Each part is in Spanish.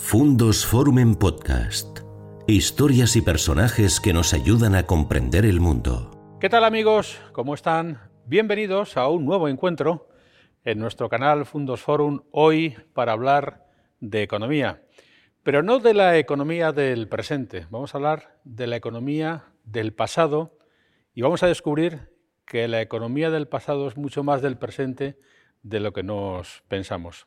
Fundos Forum en Podcast. Historias y personajes que nos ayudan a comprender el mundo. ¿Qué tal amigos? ¿Cómo están? Bienvenidos a un nuevo encuentro en nuestro canal Fundos Forum hoy para hablar de economía. Pero no de la economía del presente, vamos a hablar de la economía del pasado y vamos a descubrir que la economía del pasado es mucho más del presente de lo que nos pensamos.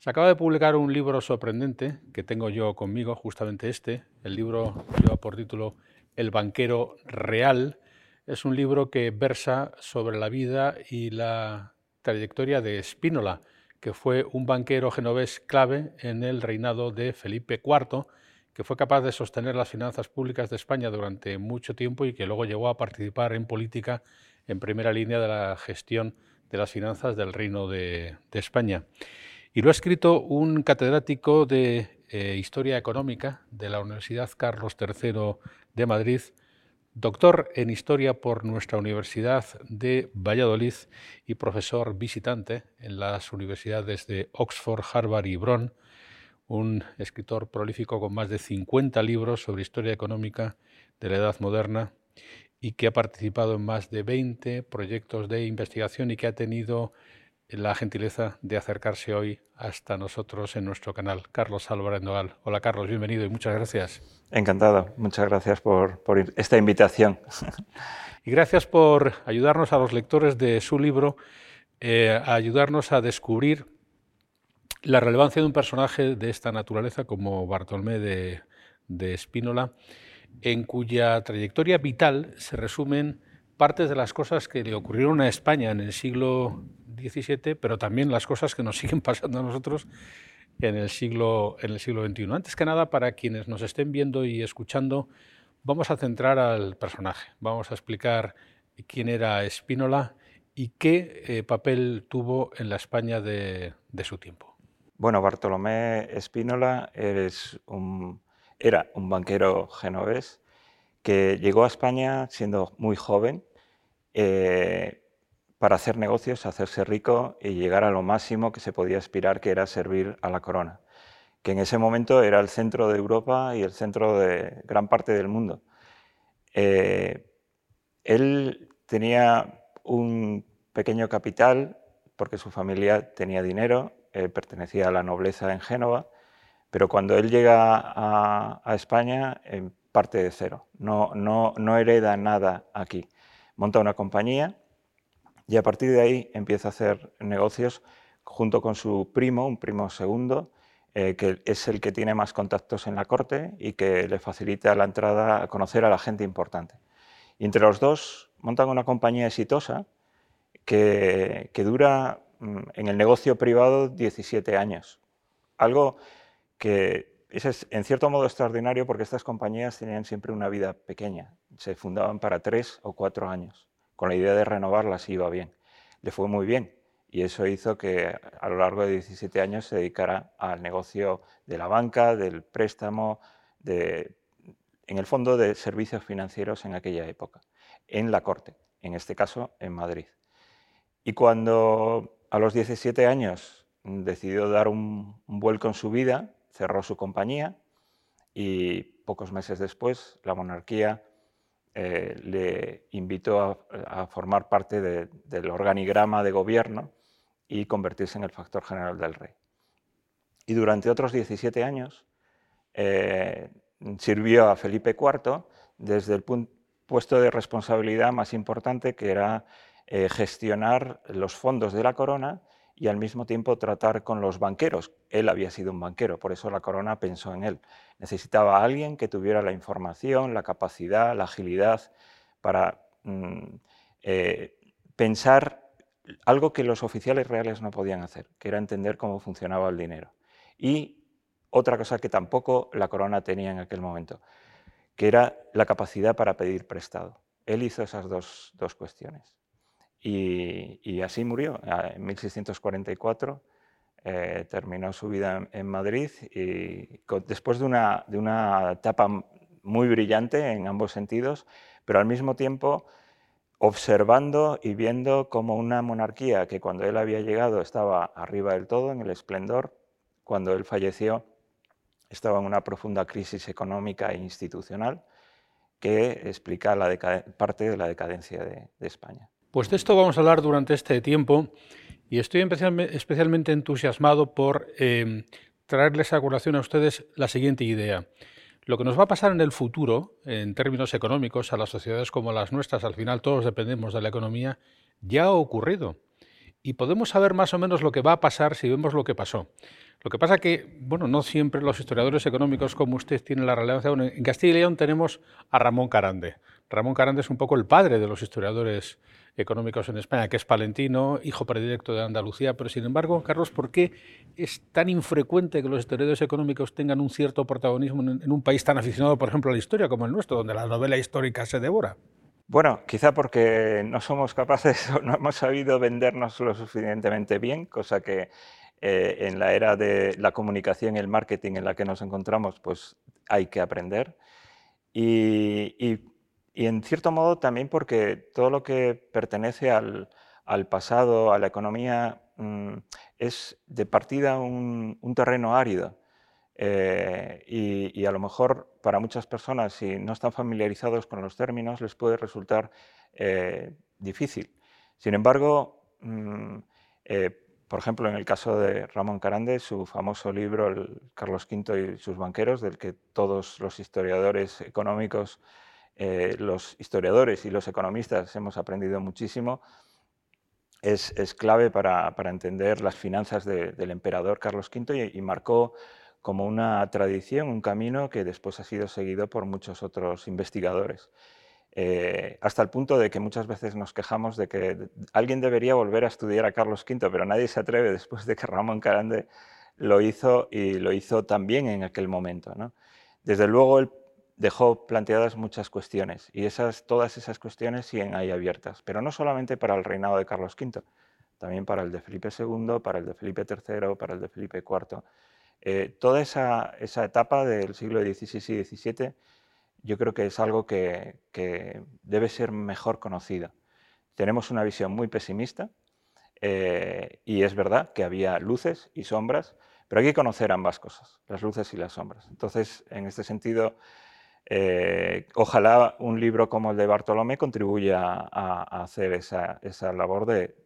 Se acaba de publicar un libro sorprendente que tengo yo conmigo, justamente este. El libro lleva por título El banquero real. Es un libro que versa sobre la vida y la trayectoria de Spínola, que fue un banquero genovés clave en el reinado de Felipe IV, que fue capaz de sostener las finanzas públicas de España durante mucho tiempo y que luego llegó a participar en política en primera línea de la gestión de las finanzas del Reino de, de España. Y lo ha escrito un catedrático de eh, Historia Económica de la Universidad Carlos III de Madrid, doctor en Historia por nuestra Universidad de Valladolid y profesor visitante en las universidades de Oxford, Harvard y Bonn, un escritor prolífico con más de 50 libros sobre historia económica de la Edad Moderna y que ha participado en más de 20 proyectos de investigación y que ha tenido la gentileza de acercarse hoy hasta nosotros en nuestro canal. Carlos Álvarez Nogal. Hola Carlos, bienvenido y muchas gracias. Encantado, muchas gracias por, esta invitación. Y gracias por ayudarnos a los lectores de su libro, eh, a ayudarnos a descubrir la relevancia de un personaje de esta naturaleza como Bartolomé de, de Spínola, en cuya trayectoria vital se resumen partes de las cosas que le ocurrieron a España en el siglo XVII, pero también las cosas que nos siguen pasando a nosotros en el siglo, en el siglo XXI. Antes que nada, para quienes nos estén viendo y escuchando, vamos a centrar al personaje. Vamos a explicar quién era Espínola y qué eh, papel tuvo en la España de, su tiempo. Bueno, Bartolomé Espínola un, era un banquero genovés que llegó a España siendo muy joven. Eh, para hacer negocios, hacerse rico y llegar a lo máximo que se podía aspirar, que era servir a la corona, que en ese momento era el centro de Europa y el centro de gran parte del mundo. Eh, él tenía un pequeño capital porque su familia tenía dinero, pertenecía a la nobleza en Génova, pero cuando él llega a, España parte de cero, no, no, no hereda nada aquí. Monta una compañía y a partir de ahí empieza a hacer negocios junto con su primo, un primo segundo, eh, que es el que tiene más contactos en la corte y que le facilita la entrada a conocer a la gente importante. Y entre los dos montan una compañía exitosa que, que dura mm, en el negocio privado 17 años. Algo que es en cierto modo extraordinario porque estas compañías tenían siempre una vida pequeña, se fundaban para tres o cuatro años con la idea de renovarlas iba bien. Le fue muy bien y eso hizo que a lo largo de 17 años se dedicara al negocio de la banca, del préstamo, de, en el fondo de servicios financieros en aquella época, en la corte, en este caso en Madrid. Y cuando a los 17 años decidió dar un vuelco en su vida, cerró su compañía y pocos meses después la monarquía eh, le invitó a, formar parte del organigrama de gobierno y convertirse en el factor general del rey. Y durante otros 17 años eh, sirvió a Felipe IV desde el puesto de responsabilidad más importante que era eh, gestionar los fondos de la corona y al mismo tiempo tratar con los banqueros. Él había sido un banquero, por eso la corona pensó en él. Necesitaba a alguien que tuviera la información, la capacidad, la agilidad para mm, eh, pensar algo que los oficiales reales no podían hacer, que era entender cómo funcionaba el dinero. Y otra cosa que tampoco la corona tenía en aquel momento, que era la capacidad para pedir prestado. Él hizo esas dos cuestiones. Y, así murió. En 1644 eh, terminó su vida en, Madrid y después de una, etapa muy brillante en ambos sentidos, pero al mismo tiempo observando y viendo como una monarquía que cuando él había llegado estaba arriba del todo, en el esplendor, cuando él falleció estaba en una profunda crisis económica e institucional que explica parte de la decadencia de, España. Pues de esto vamos a hablar durante este tiempo y estoy especialmente entusiasmado por eh, traerles a colación a ustedes la siguiente idea. Lo que nos va a pasar en el futuro, en términos económicos, a las sociedades como las nuestras, al final todos dependemos de la economía, ya ha ocurrido. Y podemos saber más o menos lo que va a pasar si vemos lo que pasó. Lo que pasa que, bueno, no siempre los historiadores económicos como usted tienen la relevancia. en Castilla y León tenemos a Ramón Carande. Ramón Carande es un poco el padre de los historiadores económicos en España, que es palentino, hijo predilecto de Andalucía, pero sin embargo, Carlos, ¿por qué es tan infrecuente que los historiadores económicos tengan un cierto protagonismo en un país tan aficionado, por ejemplo, a la historia como el nuestro, donde la novela histórica se devora? Bueno, quizá porque no somos capaces o no hemos sabido vendernos lo suficientemente bien, cosa que eh, en la era de la comunicación y el marketing en la que nos encontramos, pues hay que aprender. y en cierto modo también porque todo lo que pertenece al, pasado, a la economía, mm, es de partida un, terreno árido. Eh, y, a lo mejor para muchas personas, si no están familiarizados con los términos, les puede resultar eh, difícil. Sin embargo, mm, eh, por ejemplo, en el caso de Ramón Carande, su famoso libro Carlos V y sus banqueros, del que todos los historiadores económicos eh, los historiadores y los economistas hemos aprendido muchísimo, es, clave para, entender las finanzas del emperador Carlos V y, marcó como una tradición, un camino que después ha sido seguido por muchos otros investigadores. Eh, hasta el punto de que muchas veces nos quejamos de que alguien debería volver a estudiar a Carlos V, pero nadie se atreve después de que Ramón Carande lo hizo y lo hizo también en aquel momento. Desde luego, el dejó planteadas muchas cuestiones y esas, todas esas cuestiones siguen ahí abiertas, pero no solamente para el reinado de Carlos V, también para el de Felipe II, para el de Felipe III, para el de Felipe IV. Eh, toda esa, etapa del siglo XVI y XVII yo creo que es algo que, debe ser mejor conocida. Tenemos una visión muy pesimista eh, y es verdad que había luces y sombras, pero hay que conocer ambas cosas, las luces y las sombras. Entonces, en este sentido, eh, ojalá un libro como el de Bartolomé contribuya a, hacer esa, labor de,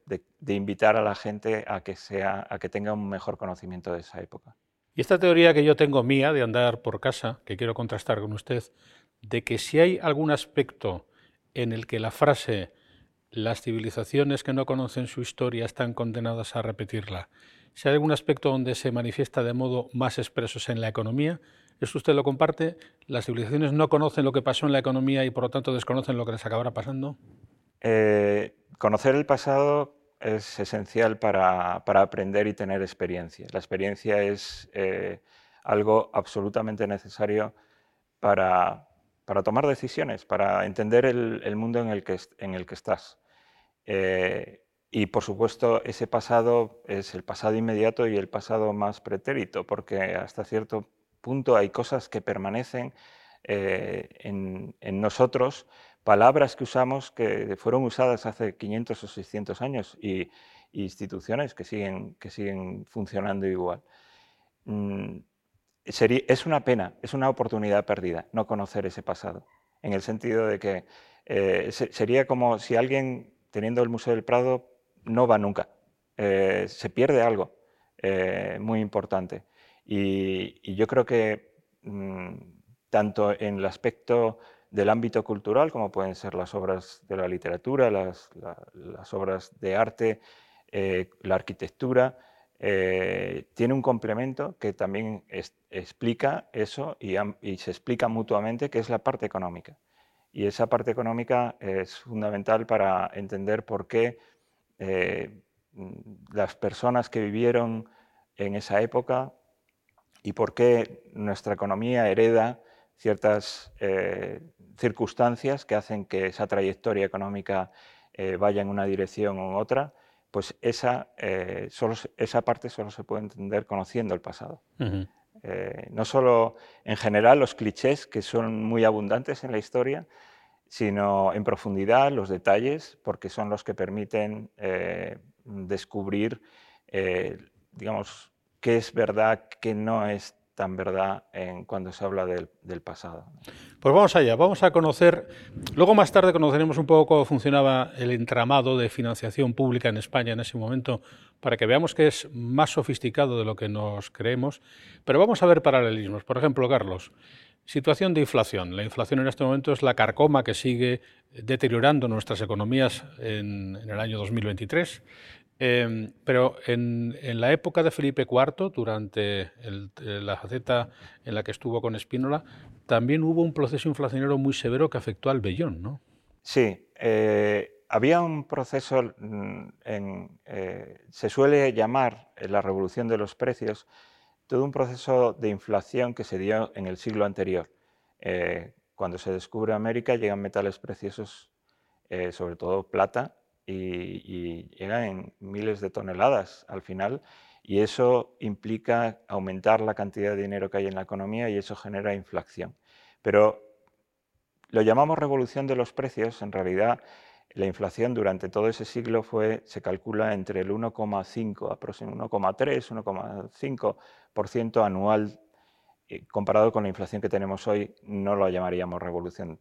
invitar a la gente a que, a que tenga un mejor conocimiento de esa época. Y esta teoría que yo tengo mía de andar por casa, que quiero contrastar con usted, de que si hay algún aspecto en el que la frase las civilizaciones que no conocen su historia están condenadas a repetirla, si hay algún aspecto donde se manifiesta de modo más expreso en la economía, ¿Eso usted lo comparte? ¿Las civilizaciones no conocen lo que pasó en la economía y por lo tanto desconocen lo que les acabará pasando? Eh, conocer el pasado es esencial para, aprender y tener experiencia. La experiencia es eh, algo absolutamente necesario para, tomar decisiones, para entender el, mundo en el que, en el que estás. Eh, y por supuesto, ese pasado es el pasado inmediato y el pasado más pretérito, porque hasta cierto punto hay cosas que permanecen eh, en, nosotros, palabras que usamos que fueron usadas hace 500 o 600 años y, instituciones que siguen, que siguen funcionando igual. Mm, es una pena, es una oportunidad perdida no conocer ese pasado, en el sentido de que eh, sería como si alguien teniendo el Museo del Prado no va nunca, eh, se pierde algo muy importante. Y, yo creo que mm, tanto en el aspecto del ámbito cultural, como pueden ser las obras de la literatura, las, obras de arte, eh, la arquitectura, eh, tiene un complemento que también explica eso y, se explica mutuamente, que es la parte económica. Y esa parte económica es fundamental para entender por qué eh, las personas que vivieron en esa época y por qué nuestra economía hereda ciertas eh, circunstancias que hacen que esa trayectoria económica eh, vaya en una dirección u otra, pues esa, eh, solo, esa parte solo se puede entender conociendo el pasado. no solo en general los clichés, que son muy abundantes en la historia, sino en profundidad los detalles, porque son los que permiten descubrir, digamos, qué es verdad, qué no es tan verdad en cuando se habla del, pasado. Pues vamos allá, vamos a conocer, luego más tarde conoceremos un poco cómo funcionaba el entramado de financiación pública en España en ese momento, para que veamos que es más sofisticado de lo que nos creemos, pero vamos a ver paralelismos. Por ejemplo, Carlos, situación de inflación. La inflación en este momento es la carcoma que sigue deteriorando nuestras economías en, en el año 2023. Em, pero en, la época de Felipe IV, durante la faceta en la que estuvo con Espínola, también hubo un proceso inflacionario muy severo que afectó al vellón, ¿no? Sí, eh, había un proceso, mm, en, eh, se suele llamar la revolución de los precios, todo un proceso de inflación que se dio en el siglo anterior. Eh, cuando se descubre América llegan metales preciosos, sobre todo plata, y, llegan en miles de toneladas al final y eso implica aumentar la cantidad de dinero que hay en la economía y eso genera inflación. Pero lo llamamos revolución de los precios, en realidad la inflación durante todo ese siglo fue, se calcula entre el 1,5, aproximadamente 1,3, 1,5% anual. Eh, comparado con la inflación que tenemos hoy, no lo llamaríamos revolución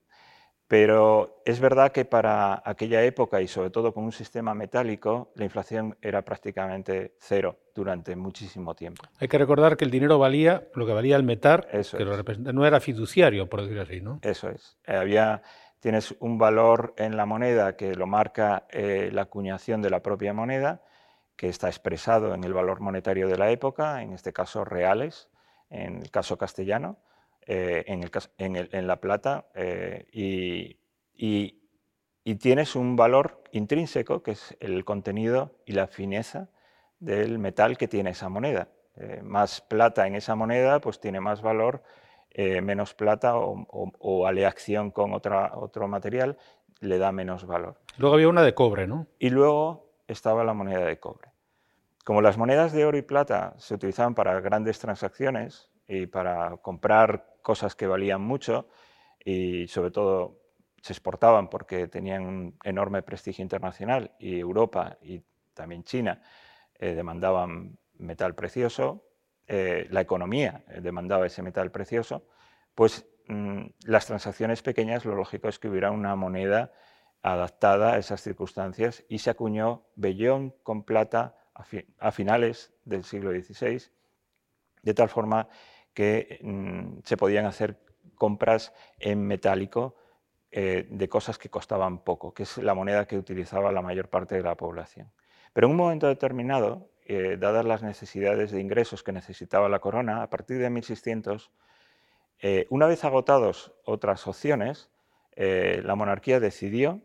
pero es verdad que para aquella época y sobre todo con un sistema metálico, la inflación era prácticamente cero durante muchísimo tiempo. Hay que recordar que el dinero valía lo que valía el metal, que lo no era fiduciario, por decirlo así, ¿no? Eso es. Eh, había, tienes un valor en la moneda que lo marca eh, la acuñación de la propia moneda, que está expresado en el valor monetario de la época, en este caso reales, en el caso castellano eh, en, La Plata eh, y, tienes un valor intrínseco que es el contenido y la fineza del metal que tiene esa moneda. Eh, más plata en esa moneda pues tiene más valor, menos plata o, aleación con otra, otro material le da menos valor. Luego había una de cobre, ¿no? Y luego estaba la moneda de cobre. Como las monedas de oro y plata se utilizaban para grandes transacciones y para comprar cosas que valían mucho y sobre todo se exportaban porque tenían un enorme prestigio internacional y Europa y también China eh, demandaban metal precioso, eh, la economía eh, demandaba ese metal precioso, pues mm, las transacciones pequeñas lo lógico es que hubiera una moneda adaptada a esas circunstancias y se acuñó vellón con plata a, a finales del siglo XVI, de tal forma que mm, se podían hacer compras en metálico eh, de cosas que costaban poco, que es la moneda que utilizaba la mayor parte de la población. Pero en un momento determinado, eh, dadas las necesidades de ingresos que necesitaba la corona, a partir de 1600, eh, una vez agotados otras opciones, la monarquía decidió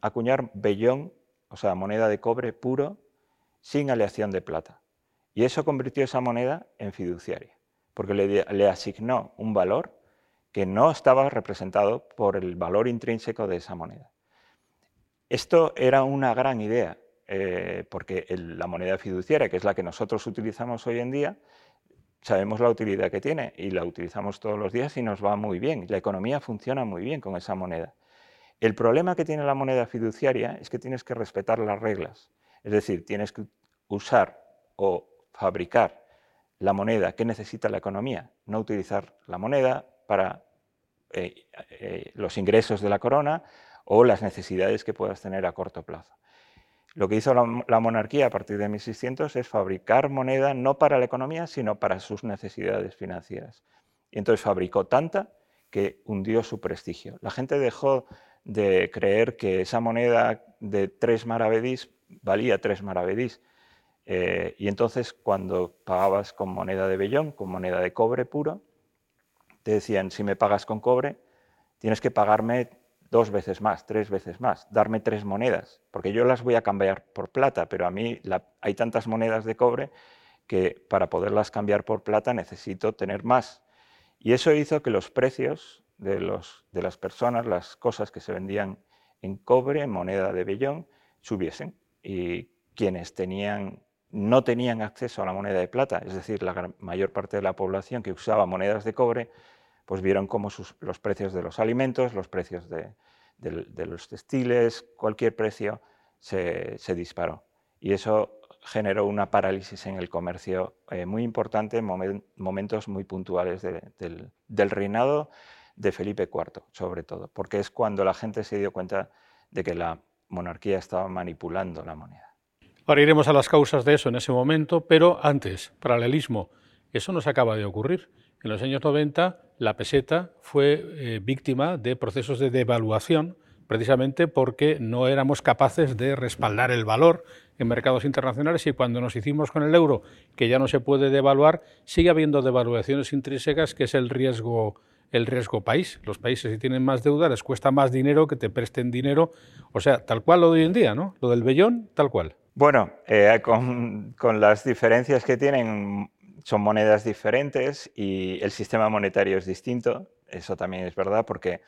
acuñar vellón, o sea, moneda de cobre puro, sin aleación de plata. Y eso convirtió esa moneda en fiduciaria, porque le, asignó un valor que no estaba representado por el valor intrínseco de esa moneda. Esto era una gran idea, eh, porque la moneda fiduciaria, que es la que nosotros utilizamos hoy en día, sabemos la utilidad que tiene y la utilizamos todos los días y nos va muy bien. La economía funciona muy bien con esa moneda. El problema que tiene la moneda fiduciaria es que tienes que respetar las reglas. Es decir, tienes que usar o fabricar la moneda que necesita la economía, no utilizar la moneda para eh, eh, los ingresos de la corona o las necesidades que puedas tener a corto plazo. Lo que hizo la, monarquía a partir de 1600 es fabricar moneda no para la economía, sino para sus necesidades financieras. Y entonces fabricó tanta que hundió su prestigio. La gente dejó de creer que esa moneda de tres maravedís valía tres maravedís, eh, y entonces cuando pagabas con moneda de vellón, con moneda de cobre puro, te decían, si me pagas con cobre, tienes que pagarme dos veces más, tres veces más, darme tres monedas, porque yo las voy a cambiar por plata, pero a mí hay tantas monedas de cobre que para poderlas cambiar por plata necesito tener más. Y eso hizo que los precios de, las personas, las cosas que se vendían en cobre, en moneda de vellón, subiesen. Y quienes tenían no tenían acceso a la moneda de plata, es decir, la mayor parte de la población que usaba monedas de cobre, pues vieron cómo los precios de los alimentos, los precios de, los textiles, cualquier precio se, disparó. Y eso generó una parálisis en el comercio eh, muy importante en momentos muy puntuales del, reinado de Felipe IV, sobre todo, porque es cuando la gente se dio cuenta de que la monarquía estaba manipulando la moneda. Ahora iremos a las causas de eso en ese momento, pero antes, paralelismo, eso nos acaba de ocurrir. En los años 90 la peseta fue eh, víctima de procesos de devaluación precisamente porque no éramos capaces de respaldar el valor en mercados internacionales y cuando nos hicimos con el euro, que ya no se puede devaluar, sigue habiendo devaluaciones intrínsecas, que es el riesgo el riesgo país. Los países si tienen más deuda les cuesta más dinero que te presten dinero, o sea, tal cual lo de hoy en día, ¿no? Lo del bellón, tal cual. Bueno, eh, con, las diferencias que tienen, son monedas diferentes y el sistema monetario es distinto, eso también es verdad, porque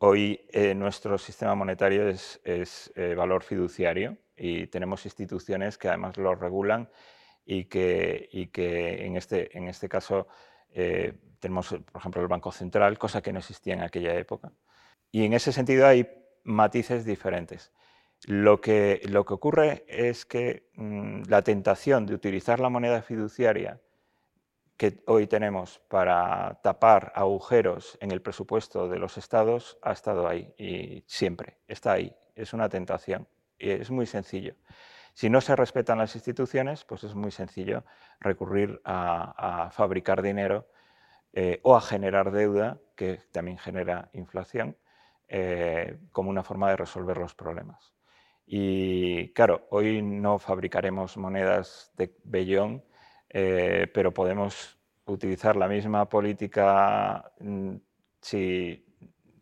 Hoy eh, nuestro sistema monetario es, eh, valor fiduciario y tenemos instituciones que además lo regulan y que, en, este, en este caso tenemos, por ejemplo, el Banco Central, cosa que no existía en aquella época. Y en ese sentido hay matices diferentes. Lo que, ocurre es que mm, la tentación de utilizar la moneda fiduciaria que hoy tenemos para tapar agujeros en el presupuesto de los estados ha estado ahí y siempre está ahí. Es una tentación y es muy sencillo. Si no se respetan las instituciones, pues es muy sencillo recurrir a, fabricar dinero eh, o a generar deuda, que también genera inflación, eh, como una forma de resolver los problemas. Y claro, hoy no fabricaremos monedas de bellón, eh, pero podemos utilizar la misma política mm, si,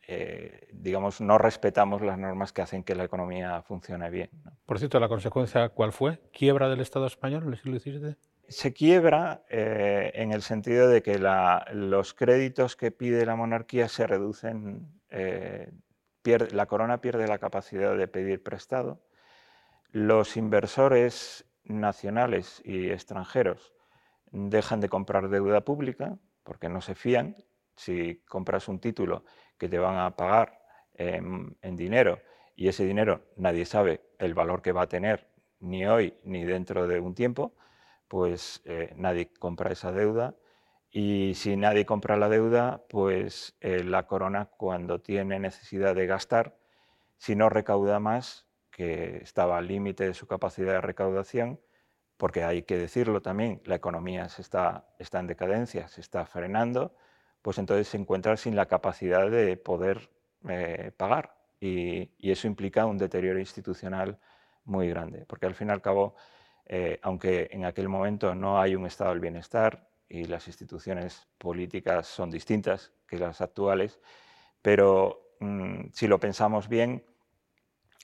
eh, digamos, no respetamos las normas que hacen que la economía funcione bien. Por cierto, ¿la consecuencia cuál fue? ¿Quiebra del Estado español en el siglo XVII? Se quiebra eh, en el sentido de que los créditos que pide la monarquía se reducen, la corona pierde la capacidad de pedir prestado, los inversores nacionales y extranjeros dejan de comprar deuda pública porque no se fían. Si compras un título que te van a pagar en, dinero y ese dinero nadie sabe el valor que va a tener ni hoy ni dentro de un tiempo, pues eh, nadie compra esa deuda. Y si nadie compra la deuda, pues eh, la corona cuando tiene necesidad de gastar, si no recauda más, que estaba al límite de su capacidad de recaudación, porque hay que decirlo también, la economía se está, está en decadencia, se está frenando, pues entonces se encuentra sin la capacidad de poder eh, pagar. Y, eso implica un deterioro institucional muy grande, porque al fin y al cabo, eh, aunque en aquel momento no hay un estado del bienestar y las instituciones políticas son distintas que las actuales, pero mm, si lo pensamos bien,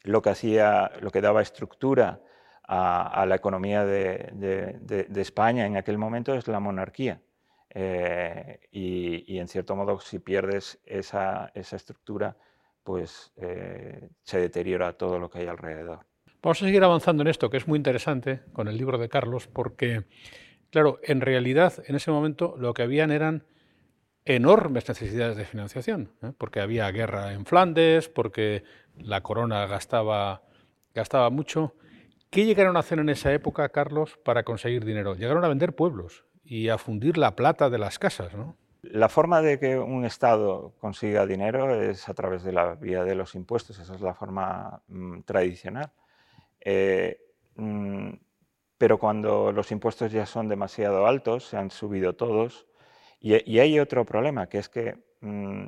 lo que hacía, lo que daba estructura a, la economía de, España en aquel momento es la monarquía. Eh, y, en cierto modo, si pierdes esa, estructura, pues eh, se deteriora todo lo que hay alrededor. Vamos a seguir avanzando en esto, que es muy interesante con el libro de Carlos, porque, claro, en realidad en ese momento lo que habían eran enormes necesidades de financiación, ¿eh? porque había guerra en Flandes, porque la corona gastaba, gastaba mucho. ¿Qué llegaron a hacer en esa época, Carlos, para conseguir dinero? Llegaron a vender pueblos y a fundir la plata de las casas. La forma de que un Estado consiga dinero es a través de la vía de los impuestos, esa es la forma mm, tradicional. Eh, mm, pero cuando los impuestos ya son demasiado altos, se han subido todos, y, hay otro problema, que es que mm,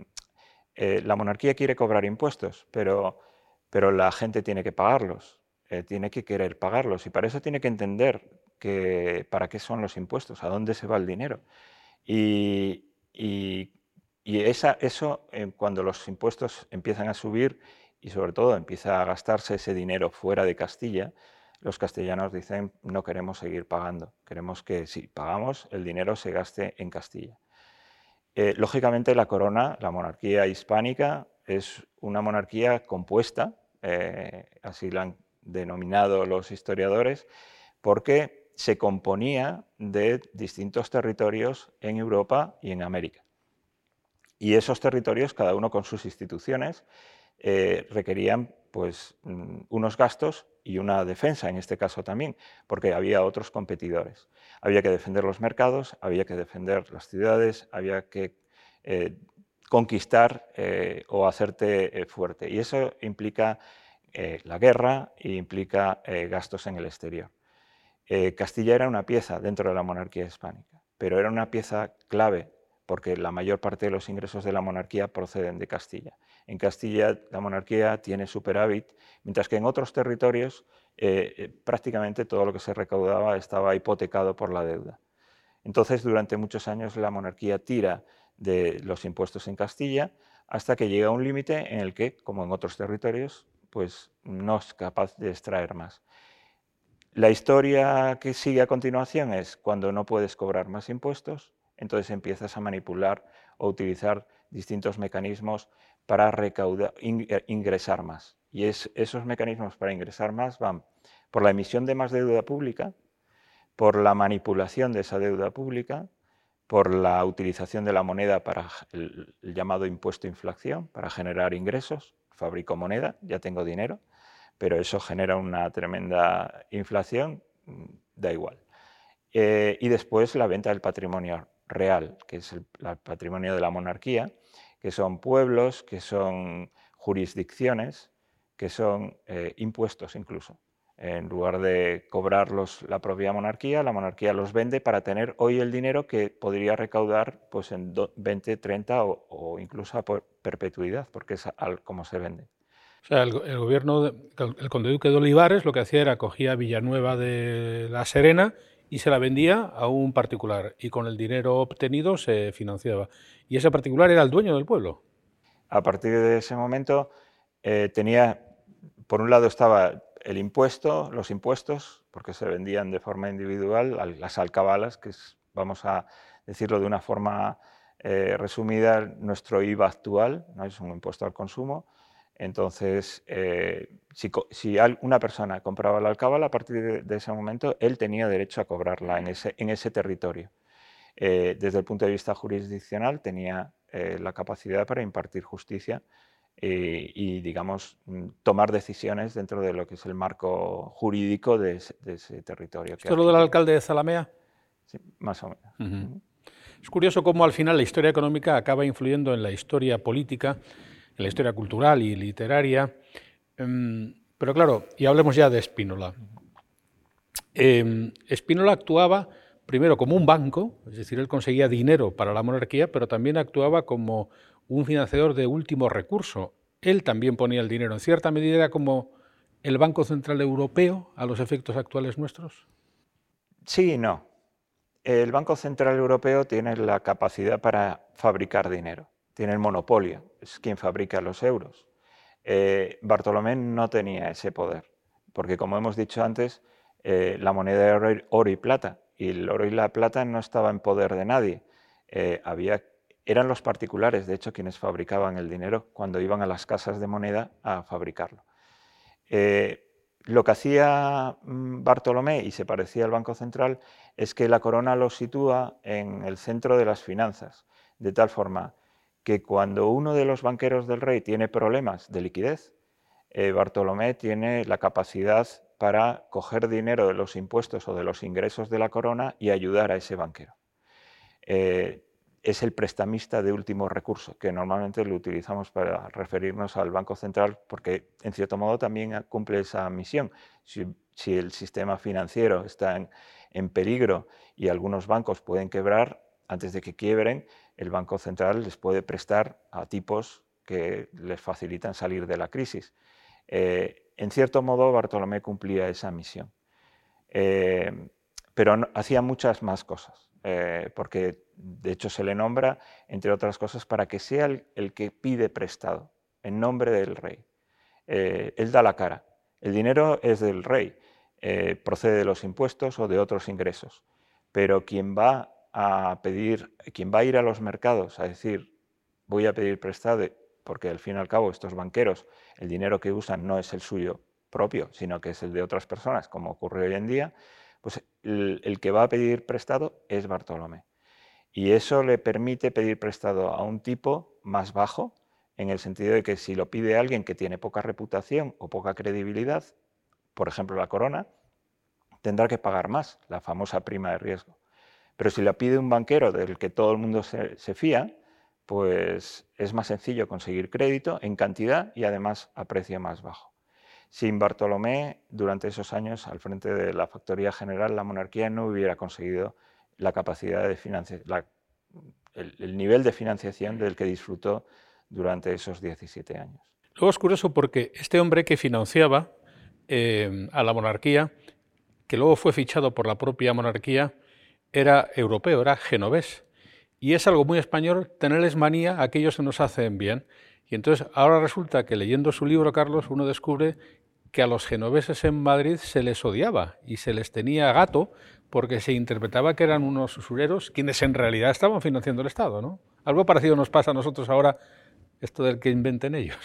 eh, la monarquía quiere cobrar impuestos, pero, pero la gente tiene que pagarlos. Eh, tiene que querer pagarlos y para eso tiene que entender que, para qué son los impuestos, a dónde se va el dinero. Y, esa, eso, eh, cuando los impuestos empiezan a subir y sobre todo empieza a gastarse ese dinero fuera de Castilla, los castellanos dicen no queremos seguir pagando, queremos que si pagamos el dinero se gaste en Castilla. Eh, lógicamente la corona, la monarquía hispánica, es una monarquía compuesta, así la han denominado los historiadores, porque se componía de distintos territorios en Europa y en América. Y esos territorios, cada uno con sus instituciones, eh, requerían pues, mm, unos gastos y una defensa en este caso también, porque había otros competidores. Había que defender los mercados, había que defender las ciudades, había que eh, conquistar eh, o hacerte fuerte. Y eso implica la guerra e implica gastos en el exterior. Castilla era una pieza dentro de la monarquía hispánica, pero era una pieza clave porque la mayor parte de los ingresos de la monarquía proceden de Castilla. En Castilla la monarquía tiene superávit, mientras que en otros territorios eh, eh, prácticamente todo lo que se recaudaba estaba hipotecado por la deuda. Entonces, durante muchos años la monarquía tira de los impuestos en Castilla hasta que llega a un límite en el que, como en otros territorios, pues no es capaz de extraer más. La historia que sigue a continuación es cuando no puedes cobrar más impuestos, entonces empiezas a manipular o utilizar distintos mecanismos para recaudar, eh, ingresar más. Y esos mecanismos para ingresar más van por la emisión de más deuda pública, por la manipulación de esa deuda pública, por la utilización de la moneda para el, llamado impuesto inflación, para generar ingresos. Fabrico moneda, ya tengo dinero, pero eso genera una tremenda inflación, mm, da igual. Eh, y después la venta del patrimonio real, que es el, patrimonio de la monarquía, que son pueblos, que son jurisdicciones, que son eh, impuestos incluso. En lugar de cobrarlos la propia monarquía, la monarquía los vende para tener hoy el dinero que podría recaudar pues, en 20, 30 o, incluso a perpetuidad, porque es como se vende. O sea, el, gobierno, conde duque de Olivares lo que hacía era cogía Villanueva de la Serena y se la vendía a un particular y con el dinero obtenido se financiaba. Y ese particular era el dueño del pueblo. A partir de ese momento eh, tenía, por un lado estaba el impuesto, los impuestos, porque se vendían de forma individual, las alcabalas, que es, vamos a decirlo de una forma eh, resumida, nuestro IVA actual, es un impuesto al consumo, entonces, eh, si, una persona compraba la alcábala, a partir de, ese momento, él tenía derecho a cobrarla en ese, territorio. Eh, desde el punto de vista jurisdiccional, tenía eh, la capacidad para impartir justicia y, digamos, mm, tomar decisiones dentro de lo que es el marco jurídico de ese, territorio. ¿Esto es lo del alcalde de Zalamea? Sí, más o menos. Es curioso cómo al final la historia económica acaba influyendo en la historia política la historia cultural y literaria. Em, pero claro, y hablemos ya de Spínola. Eh, Spínola actuaba primero como un banco, es decir, él conseguía dinero para la monarquía, pero también actuaba como un financiador de último recurso. Él también ponía el dinero. En cierta medida era como el Banco Central Europeo a los efectos actuales nuestros. Sí y no. El Banco Central Europeo tiene la capacidad para fabricar dinero tiene el monopolio, es quien fabrica los euros. Eh, Bartolomé no tenía ese poder, porque como hemos dicho antes, eh, la moneda era oro y plata, y el oro y la plata no estaba en poder de nadie. Eh, había, eran los particulares, de hecho, quienes fabricaban el dinero cuando iban a las casas de moneda a fabricarlo. lo que hacía mm, Bartolomé, y se parecía al Banco Central, es que la corona lo sitúa en el centro de las finanzas, de tal forma que cuando uno de los banqueros del rey tiene problemas de liquidez, eh, Bartolomé tiene la capacidad para coger dinero de los impuestos o de los ingresos de la corona y ayudar a ese banquero. Eh, es el prestamista de último recurso, que normalmente lo utilizamos para referirnos al Banco Central porque en cierto modo también cumple esa misión. Si, el sistema financiero está en peligro y algunos bancos pueden quebrar, antes de que quiebren, el Banco Central les puede prestar a tipos que les facilitan salir de la crisis. Eh, en cierto modo, Bartolomé cumplía esa misión. Eh, pero hacía muchas más cosas, eh, porque de hecho se le nombra, entre otras cosas, para que sea el, que pide prestado, en nombre del rey. él da la cara. El dinero es del rey, procede de los impuestos o de otros ingresos, pero quien va a pedir, quien va a ir a los mercados a decir, voy a pedir prestado, porque al fin y al cabo estos banqueros, el dinero que usan no es el suyo propio, sino que es el de otras personas, como ocurre hoy en día, pues el, que va a pedir prestado es Bartolomé. Y eso le permite pedir prestado a un tipo más bajo en el sentido de que si lo pide alguien que tiene poca reputación o poca credibilidad, por ejemplo la corona, tendrá que pagar más, la famosa prima de riesgo. Pero si lo pide un banquero del que todo el mundo se, fía, pues es más sencillo conseguir crédito en cantidad y además a precio más bajo. Sin Bartolomé, durante esos años al frente de la Factoría General, la monarquía no hubiera conseguido la capacidad de financiar, el, nivel de financiación del que disfrutó durante esos 17 años. Luego es curioso porque este hombre que financiaba eh, a la monarquía que luego fue fichado por la propia monarquía, era europeo, era genovés. Y es algo muy español tenerles manía a aquellos que nos hacen bien. Y entonces ahora resulta que leyendo su libro, Carlos, uno descubre que a los genoveses en Madrid se les odiaba y se les tenía gato porque se interpretaba que eran unos usureros quienes en realidad estaban financiando el Estado. ¿no? Algo parecido nos pasa a nosotros ahora, esto del que inventen ellos.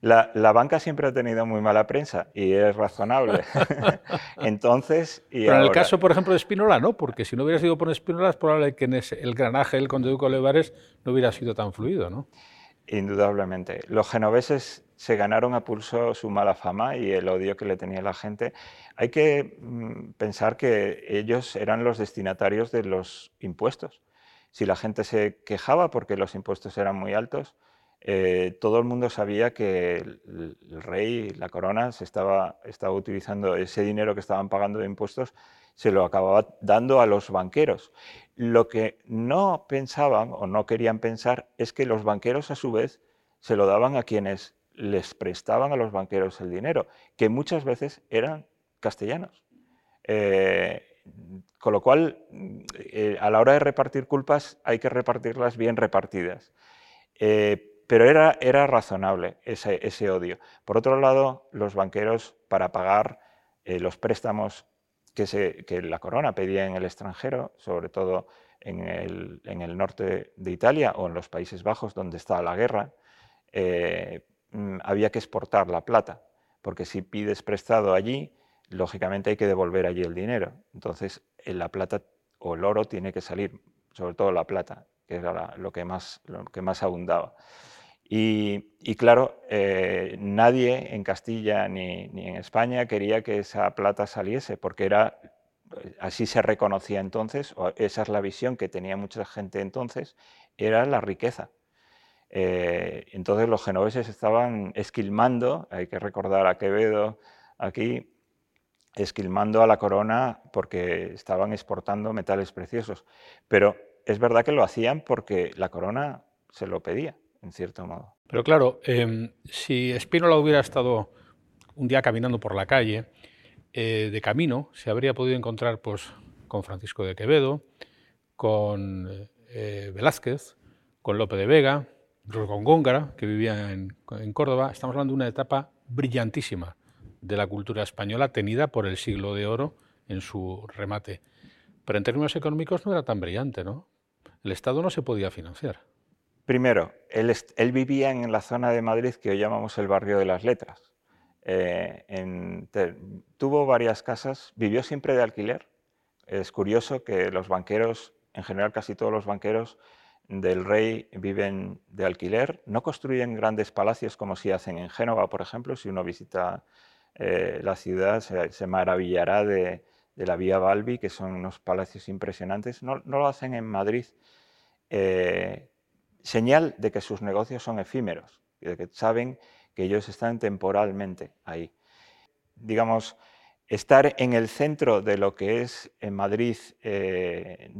La, banca siempre ha tenido muy mala prensa y es razonable. Entonces. Y Pero en el caso, por ejemplo, de Espinola, no, porque si no hubiera sido por Espinola, es probable que en el granaje del conde Duque Olivares no hubiera sido tan fluido, ¿no? Indudablemente. Los genoveses se ganaron a pulso su mala fama y el odio que le tenía la gente. Hay que mm, pensar que ellos eran los destinatarios de los impuestos. Si la gente se quejaba porque los impuestos eran muy altos, eh, todo el mundo sabía que el, rey, la corona, se estaba, estaba, utilizando ese dinero que estaban pagando de impuestos, se lo acababa dando a los banqueros. Lo que no pensaban o no querían pensar es que los banqueros a su vez se lo daban a quienes les prestaban a los banqueros el dinero, que muchas veces eran castellanos. Eh, con lo cual, eh, a la hora de repartir culpas hay que repartirlas bien repartidas. Pero era, era razonable ese, odio. Por otro lado, los banqueros, para pagar eh, los préstamos que, la corona pedía en el extranjero, sobre todo en el, en el, norte de Italia o en los Países Bajos, donde estaba la guerra, eh, mm, había que exportar la plata, porque si pides prestado allí, lógicamente hay que devolver allí el dinero. Entonces, la plata o el oro tiene que salir, sobre todo la plata, que era lo, que más, lo que más abundaba. Y, claro, eh, nadie en Castilla ni, en España quería que esa plata saliese, porque era, eh, así se reconocía entonces, esa es la visión que tenía mucha gente entonces, era la riqueza. Eh, entonces los genoveses estaban esquilmando, hay que recordar a Quevedo aquí, esquilmando a la corona porque estaban exportando metales preciosos. Pero es verdad que lo hacían porque la corona se lo pedía en cierto modo. Pero claro, eh, si Spínola hubiera estado un día caminando por la calle, eh, de camino se habría podido encontrar pues, con Francisco de Quevedo, con eh, Velázquez, con Lope de Vega, con Góngara, que vivía en, Córdoba. Estamos hablando de una etapa brillantísima de la cultura española, tenida por el siglo de oro en su remate. Pero en términos económicos no era tan brillante, ¿no? El Estado no se podía financiar. Primero, él, vivía en la zona de Madrid que hoy llamamos el barrio de las letras. Eh, tuvo varias casas, vivió siempre de alquiler. Es curioso que los banqueros, en general casi todos los banqueros del rey viven de alquiler, no construyen grandes palacios como si hacen en Génova, por ejemplo. Si uno visita eh, la ciudad se, maravillará de, la Vía Balbi, que son unos palacios impresionantes. No, lo hacen en Madrid. Eh, señal de que sus negocios son efímeros, de que saben que ellos están temporalmente ahí. Digamos, estar en el centro de lo que es en Madrid, eh,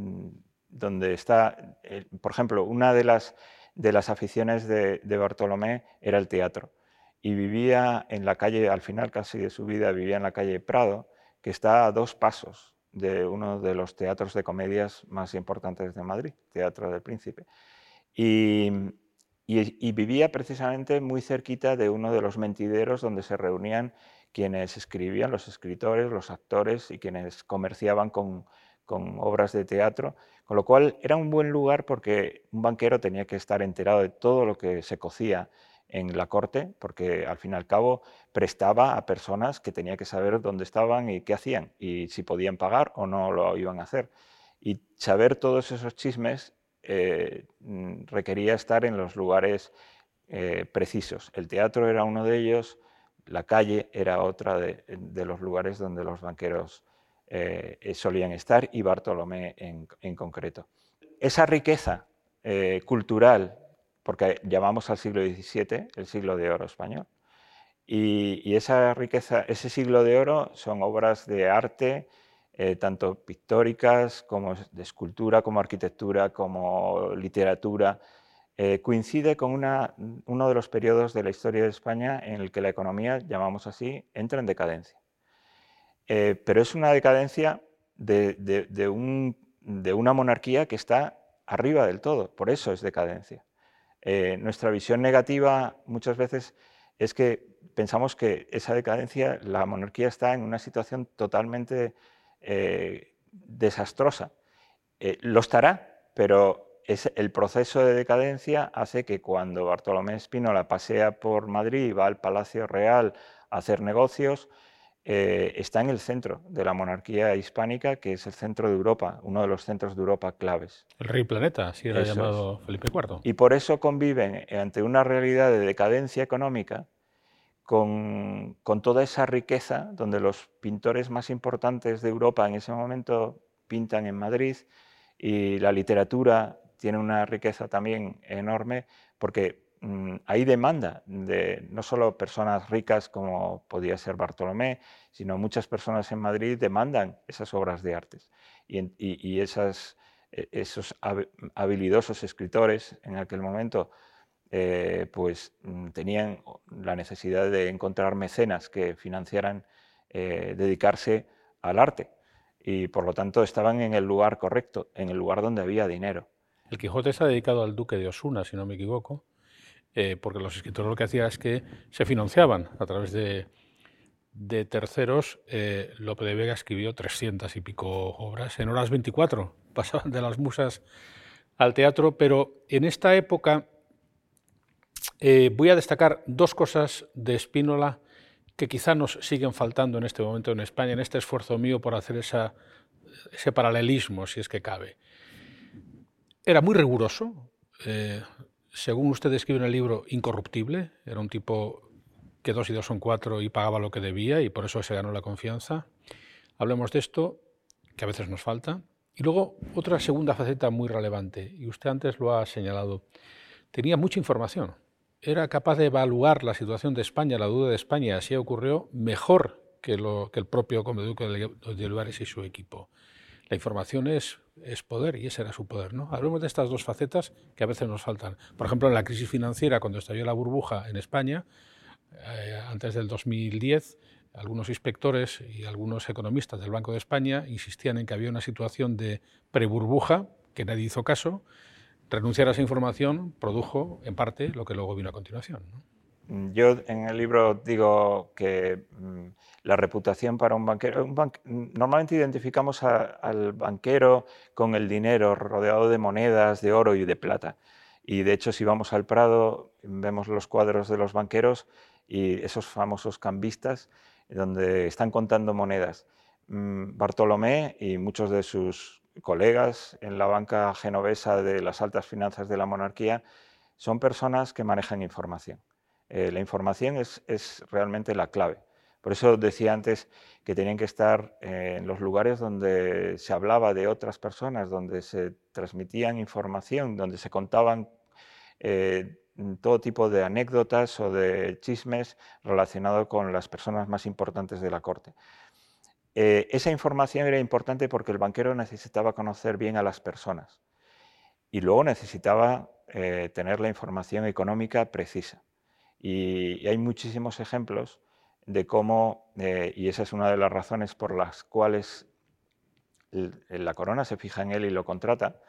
donde está, eh, por ejemplo, una de las, de las aficiones de, Bartolomé era el teatro. Y vivía en la calle, al final casi de su vida, vivía en la calle Prado, que está a dos pasos de uno de los teatros de comedias más importantes de Madrid, Teatro del Príncipe. Y, vivía precisamente muy cerquita de uno de los mentideros donde se reunían quienes escribían, los escritores, los actores y quienes comerciaban con, obras de teatro, con lo cual era un buen lugar porque un banquero tenía que estar enterado de todo lo que se cocía en la corte, porque al fin y al cabo prestaba a personas que tenía que saber dónde estaban y qué hacían, y si podían pagar o no lo iban a hacer. Y saber todos esos chismes eh, mm, requería estar en los lugares eh, precisos. El teatro era uno de ellos, la calle era otra de, los lugares donde los banqueros eh, solían estar y Bartolomé en, concreto. Esa riqueza cultural, porque llamamos al siglo XVII el siglo de oro español, y, esa riqueza, ese siglo de oro son obras de arte, eh, tanto pictóricas como de escultura, como arquitectura, como literatura. Eh, coincide con una, uno de los periodos de la historia de España en el que la economía, llamamos así, entra en decadencia. Eh, pero es una decadencia de, de, un, de, una monarquía que está arriba del todo, por eso es decadencia. nuestra visión negativa muchas veces es que pensamos que esa decadencia, la monarquía está en una situación totalmente eh, desastrosa. Eh, lo estará, pero es, el proceso de decadencia hace que cuando Bartolomé Espínola pasea por Madrid y va al Palacio Real a hacer negocios, eh, está en el centro de la monarquía hispánica, que es el centro de Europa, uno de los centros de Europa claves. El rey planeta, así era llamado Felipe IV. Y por eso conviven ante una realidad de decadencia económica con, toda esa riqueza, donde los pintores más importantes de Europa en ese momento pintan en Madrid y la literatura tiene una riqueza también enorme, porque Mm, hay demanda de no solo personas ricas como podía ser Bartolomé, sino muchas personas en Madrid demandan esas obras de artes. Y, e, esos habilidosos escritores en aquel momento eh, pues mm, tenían la necesidad de encontrar mecenas que financiaran eh, dedicarse al arte y por lo tanto estaban en el lugar correcto, en el lugar donde había dinero. El Quijote está dedicado al duque de Osuna, si no me equivoco. Eh, porque los escritores lo que hacían es que se financiaban a través de, terceros. Eh, Lope de Vega escribió 300 y pico obras en horas 24, pasaban de las musas al teatro, pero en esta época eh, voy a destacar dos cosas de Spínola que quizá nos siguen faltando en este momento en España, en este esfuerzo mío por hacer ese paralelismo, si es que cabe. Era muy riguroso, según usted describe en el libro, incorruptible. Era un tipo que dos y dos son cuatro y pagaba lo que debía y por eso se ganó la confianza. Hablemos de esto, que a veces nos falta. Y luego otra segunda faceta muy relevante, y usted antes lo ha señalado. Tenía mucha información. Era capaz de evaluar la situación de España, la duda de España, así ocurrió, mejor que, el propio Conde Duque de Olivares y su equipo. La información es es poder y ese era su poder. ¿no? Hablemos de estas dos facetas que a veces nos faltan. Por ejemplo, en la crisis financiera, cuando estalló la burbuja en España, eh, antes del 2010, algunos inspectores y algunos economistas del Banco de España insistían en que había una situación de preburbuja, que nadie hizo caso. Renunciar a esa información produjo, en parte, lo que luego vino a continuación. Yo en el libro digo que mm, la reputación para un banquero, normalmente identificamos al banquero con el dinero rodeado de monedas, de oro y de plata. Y de hecho si vamos al Prado vemos los cuadros de los banqueros y esos famosos cambistas donde están contando monedas. Mm, Bartolomé y muchos de sus colegas en la banca genovesa de las altas finanzas de la monarquía son personas que manejan información. Eh, la información es, realmente la clave. Por eso decía antes que tenían que estar eh, en los lugares donde se hablaba de otras personas, donde se transmitían información, donde se contaban eh, todo tipo de anécdotas o de chismes relacionados con las personas más importantes de la corte. Esa información era importante porque el banquero necesitaba conocer bien a las personas y luego necesitaba tener la información económica precisa. Y, hay muchísimos ejemplos de cómo, eh, y esa es una de las razones por las cuales la corona se fija en él y lo contrata,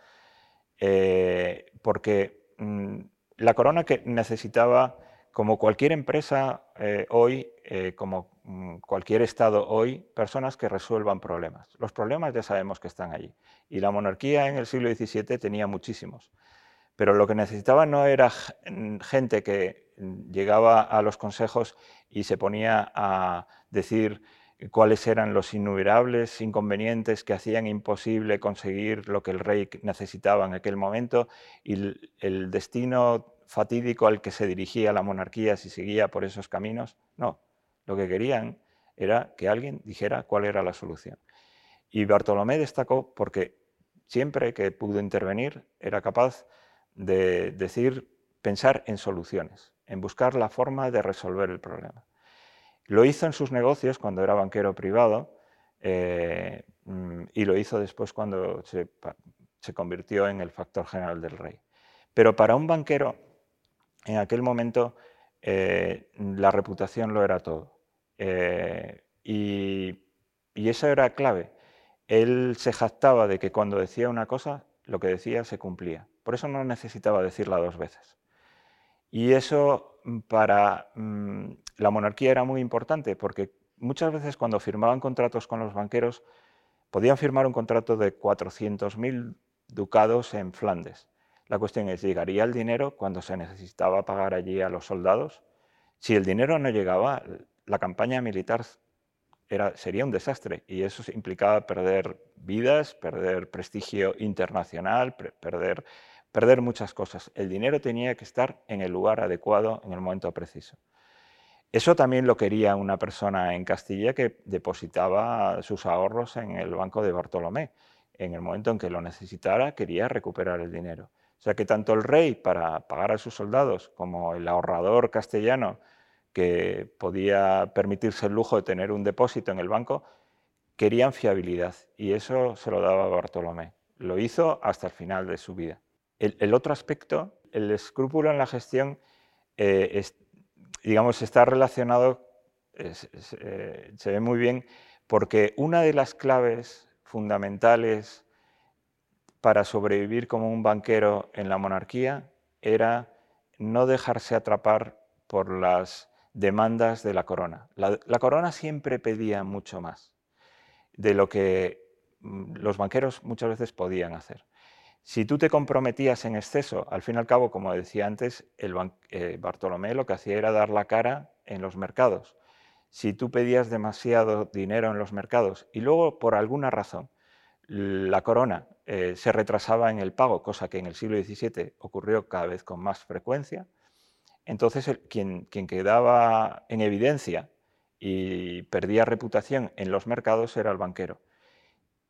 eh, porque mm, la corona que necesitaba, como cualquier empresa eh, hoy, como mm, cualquier Estado hoy, personas que resuelvan problemas. Los problemas ya sabemos que están allí. Y la monarquía en el siglo XVII tenía muchísimos. Pero lo que necesitaba no era gente que llegaba a los consejos y se ponía a decir cuáles eran los innumerables inconvenientes que hacían imposible conseguir lo que el rey necesitaba en aquel momento y el destino fatídico al que se dirigía la monarquía si seguía por esos caminos. No, lo que querían era que alguien dijera cuál era la solución. Y Bartolomé destacó porque siempre que pudo intervenir era capaz de decir, pensar en soluciones, en buscar la forma de resolver el problema. Lo hizo en sus negocios cuando era banquero privado eh, mm, y lo hizo después cuando se, convirtió en el factor general del rey. Pero para un banquero, en aquel momento, eh, la reputación lo era todo. Eh, y, y eso era clave. Él se jactaba de que cuando decía una cosa, lo que decía se cumplía. Por eso no necesitaba decirla dos veces. Y eso mm, para mm, la monarquía era muy importante porque muchas veces cuando firmaban contratos con los banqueros podían firmar un contrato de 400.000 ducados en Flandes. La cuestión es, ¿llegaría el dinero cuando se necesitaba pagar allí a los soldados? Si el dinero no llegaba, la campaña militar era, sería un desastre y eso implicaba perder vidas, perder prestigio internacional, perder perder muchas cosas. El dinero tenía que estar en el lugar adecuado, en el momento preciso. Eso también lo quería una persona en Castilla que depositaba sus ahorros en el banco de Bartolomé. En el momento en que lo necesitara, quería recuperar el dinero. O sea que tanto el rey para pagar a sus soldados como el ahorrador castellano que podía permitirse el lujo de tener un depósito en el banco, querían fiabilidad y eso se lo daba Bartolomé. Lo hizo hasta el final de su vida. El, otro aspecto, el escrúpulo en la gestión, eh, digamos, está relacionado, eh, se ve muy bien, porque una de las claves fundamentales para sobrevivir como un banquero en la monarquía era no dejarse atrapar por las demandas de la corona. la corona siempre pedía mucho más de lo que mm, los banqueros muchas veces podían hacer. Si tú te comprometías en exceso, al fin y al cabo, como decía antes, el eh, Bartolomé lo que hacía era dar la cara en los mercados. Si tú pedías demasiado dinero en los mercados y luego, por alguna razón, la corona eh, se retrasaba en el pago, cosa que en el siglo XVII ocurrió cada vez con más frecuencia, entonces quien, quien quedaba en evidencia y perdía reputación en los mercados era el banquero.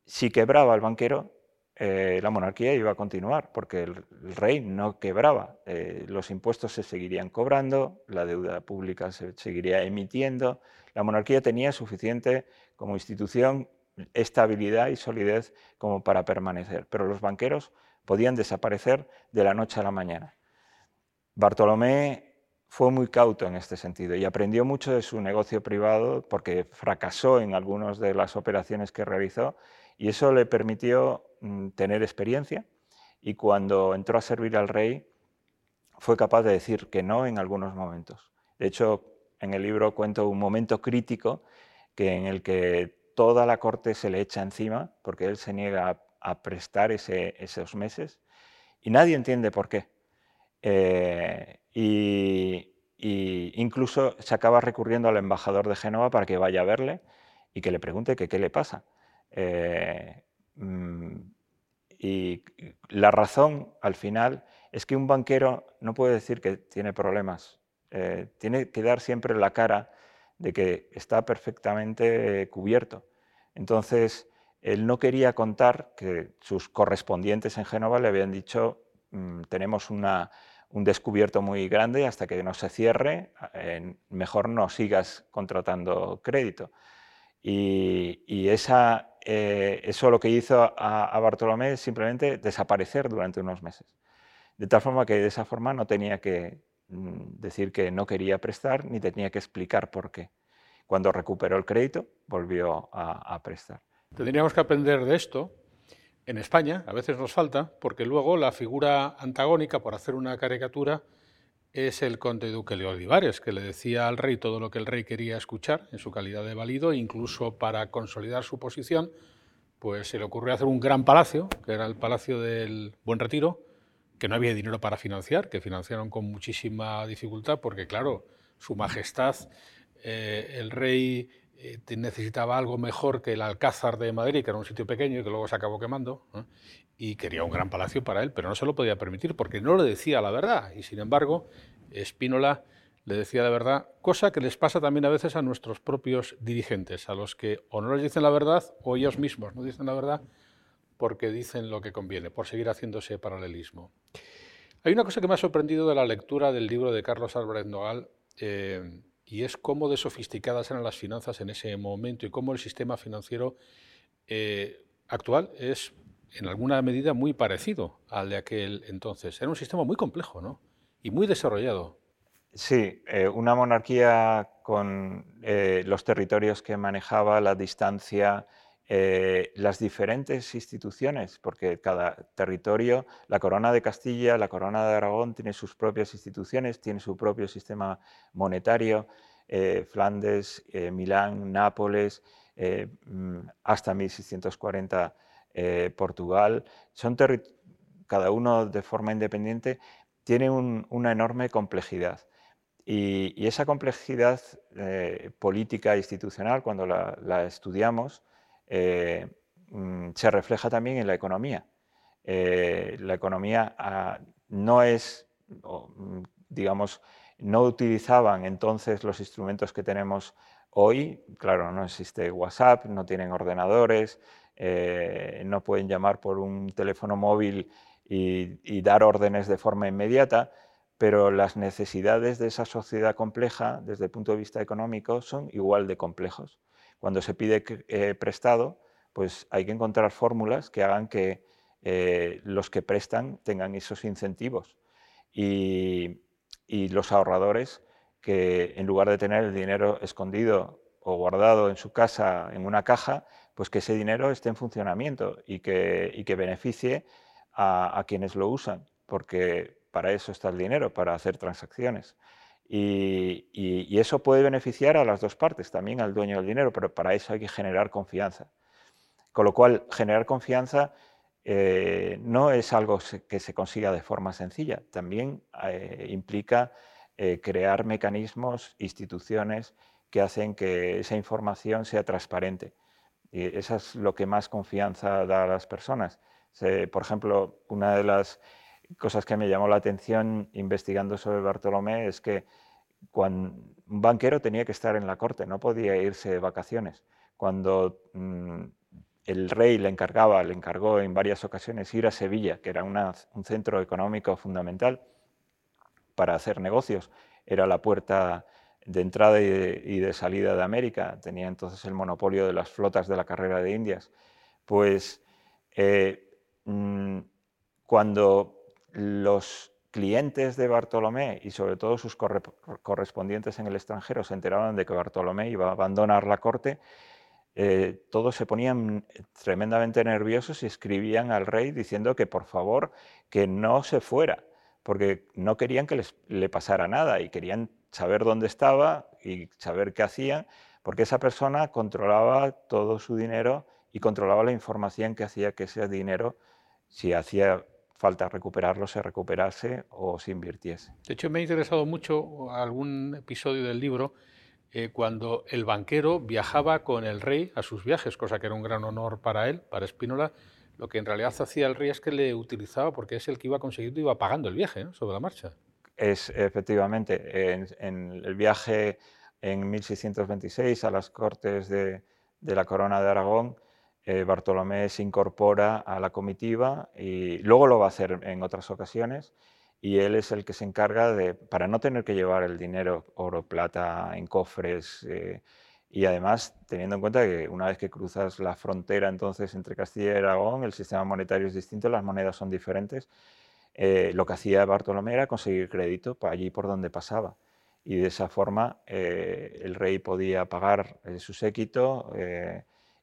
Si quebraba el banquero, eh, la monarquía iba a continuar, porque el, rey no quebraba. Eh, los impuestos se seguirían cobrando, la deuda pública se seguiría emitiendo. La monarquía tenía suficiente como institución estabilidad y solidez como para permanecer, pero los banqueros podían desaparecer de la noche a la mañana. Bartolomé fue muy cauto en este sentido y aprendió mucho de su negocio privado porque fracasó en algunas de las operaciones que realizó y eso le permitió mm, tener experiencia y cuando entró a servir al rey fue capaz de decir que no en algunos momentos. De hecho, en el libro cuento un momento crítico que en el que toda la corte se le echa encima porque él se niega a, prestar esos meses y nadie entiende por qué. Eh, y, incluso se acaba recurriendo al embajador de Génova para que vaya a verle y que le pregunte qué le pasa. Eh, mm, y la razón, al final, es que un banquero no puede decir que tiene problemas. Eh, tiene que dar siempre la cara de que está perfectamente cubierto. Entonces, él no quería contar que sus correspondientes en Génova le habían dicho, mm, tenemos un descubierto muy grande, hasta que no se cierre, mejor no sigas contratando crédito. Y, eh, eso lo que hizo a, Bartolomé es simplemente desaparecer durante unos meses. De tal forma que de esa forma no tenía que mm, decir que no quería prestar ni tenía que explicar por qué. Cuando recuperó el crédito, volvió a, prestar. Tendríamos que aprender de esto en España, a veces nos falta, porque luego la figura antagónica, por hacer una caricatura, es el conde duque de Olivares, que le decía al rey todo lo que el rey quería escuchar en su calidad de válido, incluso para consolidar su posición, pues se le ocurrió hacer un gran palacio, que era el Palacio del Buen Retiro, que no había dinero para financiar, que financiaron con muchísima dificultad, porque claro, su majestad, eh, el rey eh, necesitaba algo mejor que el Alcázar de Madrid, que era un sitio pequeño y que luego se acabó quemando, y quería un gran palacio para él, pero no se lo podía permitir porque no le decía la verdad. Y sin embargo, Espínola le decía la verdad, cosa que les pasa también a veces a nuestros propios dirigentes, a los que o no les dicen la verdad o ellos mismos no dicen la verdad porque dicen lo que conviene, por seguir haciendo ese paralelismo. Hay una cosa que me ha sorprendido de la lectura del libro de Carlos Álvarez Nogal, eh, y es cómo de sofisticadas eran las finanzas en ese momento y cómo el sistema financiero eh, actual es en alguna medida muy parecido al de aquel entonces. Era un sistema muy complejo ¿no? y muy desarrollado. Sí, eh, una monarquía con eh, los territorios que manejaba, la distancia, eh, las diferentes instituciones, porque cada territorio, la corona de Castilla, la corona de Aragón tiene sus propias instituciones, tiene su propio sistema monetario, Flandes, Milán, Nápoles, mm, hasta 1640 eh, Portugal, son cada uno de forma independiente, tiene una enorme complejidad. Y, esa complejidad eh, política e institucional, cuando la, estudiamos, eh, mm, se refleja también en la economía. la economía ah, no es, mm, digamos, no utilizaban entonces los instrumentos que tenemos hoy. Claro, no existe WhatsApp, no tienen ordenadores, eh, no pueden llamar por un teléfono móvil y, dar órdenes de forma inmediata, pero las necesidades de esa sociedad compleja desde el punto de vista económico son igual de complejos. Cuando se pide eh, prestado, pues hay que encontrar fórmulas que hagan que eh, los que prestan tengan esos incentivos y, y los ahorradores que en lugar de tener el dinero escondido o guardado en su casa en una caja, pues que ese dinero esté en funcionamiento y que, que beneficie a, quienes lo usan, porque para eso está el dinero, para hacer transacciones. Y, eso puede beneficiar a las dos partes, también al dueño del dinero, pero para eso hay que generar confianza. Con lo cual, generar confianza eh, no es algo que se consiga de forma sencilla, también eh, implica eh, crear mecanismos, instituciones que hacen que esa información sea transparente. Y eso es lo que más confianza da a las personas. por ejemplo, una de las cosas que me llamó la atención investigando sobre Bartolomé es que cuando un banquero tenía que estar en la corte, no podía irse de vacaciones. Cuando mm, el rey le encargaba, le encargó en varias ocasiones ir a Sevilla, que era un centro económico fundamental para hacer negocios, era la puerta de entrada y de, salida de América, tenía entonces el monopolio de las flotas de la carrera de Indias, pues eh, mm, cuando los clientes de Bartolomé y sobre todo sus correspondientes en el extranjero se enteraban de que Bartolomé iba a abandonar la corte, eh, todos se ponían tremendamente nerviosos y escribían al rey diciendo que por favor que no se fuera, porque no querían que les, le pasara nada y querían saber dónde estaba y saber qué hacía, porque esa persona controlaba todo su dinero y controlaba la información que hacía que ese dinero, si hacía falta recuperarlo, se recuperase o se invirtiese. De hecho, me ha interesado mucho algún episodio del libro eh, cuando el banquero viajaba con el rey a sus viajes, cosa que era un gran honor para él, para Espínola. Lo que en realidad hacía el rey es que le utilizaba porque es el que iba consiguiendo, iba pagando el viaje sobre la marcha. Es efectivamente, en, el viaje en 1626 a las Cortes de, la Corona de Aragón, eh, Bartolomé se incorpora a la comitiva y luego lo va a hacer en otras ocasiones y él es el que se encarga de, para no tener que llevar el dinero, oro, plata en cofres eh, y además teniendo en cuenta que una vez que cruzas la frontera entonces entre Castilla y Aragón, el sistema monetario es distinto, las monedas son diferentes, eh, lo que hacía Bartolomé era conseguir crédito allí por donde pasaba. Y de esa forma el rey podía pagar su séquito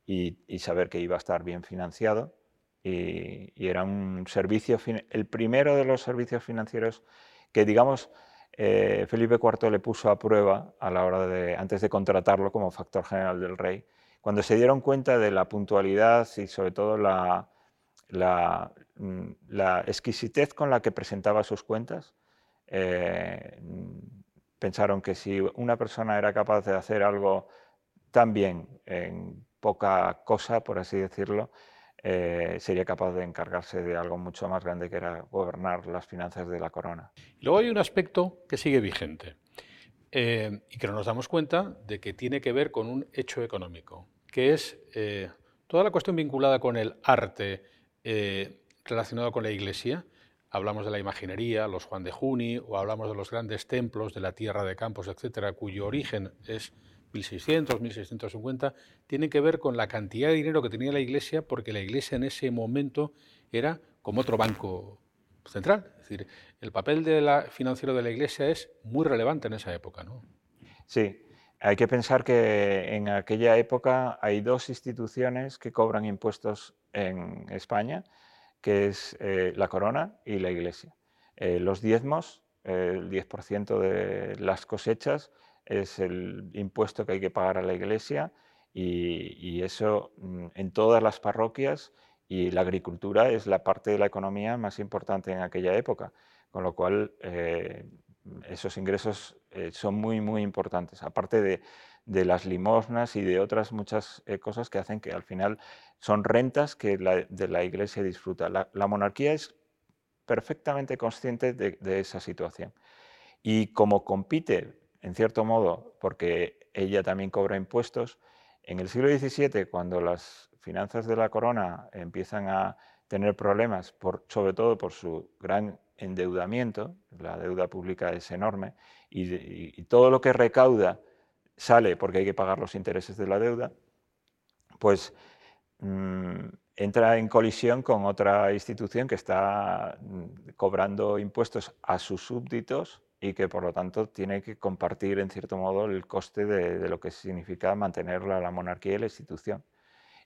y, saber que iba a estar bien financiado. Y, era un servicio, el primero de los servicios financieros que, digamos, Felipe IV le puso a prueba a la hora de, antes de contratarlo como factor general del rey, cuando se dieron cuenta de la puntualidad y sobre todo la, Mm, la, exquisitez con la que presentaba sus cuentas. Eh, pensaron que si una persona era capaz de hacer algo tan bien en poca cosa, por así decirlo, eh, sería capaz de encargarse de algo mucho más grande que era gobernar las finanzas de la corona. Luego hay un aspecto que sigue vigente eh, y que no nos damos cuenta de que tiene que ver con un hecho económico, que es eh, toda la cuestión vinculada con el arte relacionado con la iglesia. Hablamos de la imaginería, los Juan de Juni, o hablamos de los grandes templos de la tierra de Campos, etcétera, cuyo origen es 1600, 1650, tienen que ver con la cantidad de dinero que tenía la Iglesia, porque la Iglesia en ese momento era como otro banco central. Es decir, el papel de la, financiero de la Iglesia es muy relevante en esa época. ¿no? Sí, hay que pensar que en aquella época hay dos instituciones que cobran impuestos en España, que es eh, la corona y la Iglesia. Eh, los diezmos, el 10% de las cosechas, es el impuesto que hay que pagar a la iglesia y, eso mm, en todas las parroquias y la agricultura es la parte de la economía más importante en aquella época, con lo cual eh, esos ingresos eh, son muy, muy importantes, aparte de, las limosnas y de otras muchas eh, cosas que hacen que al final son rentas que la, de la iglesia disfruta. La, monarquía es perfectamente consciente de esa situación. Y como compite en cierto modo, porque ella también cobra impuestos. En el siglo XVII, cuando las finanzas de la corona empiezan a tener problemas, por, sobre todo por su gran endeudamiento, la deuda pública es enorme, y, todo lo que recauda sale porque hay que pagar los intereses de la deuda, pues mm, entra en colisión con otra institución que está mm, cobrando impuestos a sus súbditos y que por lo tanto tiene que compartir en cierto modo el coste de, lo que significa mantener la, monarquía y la institución.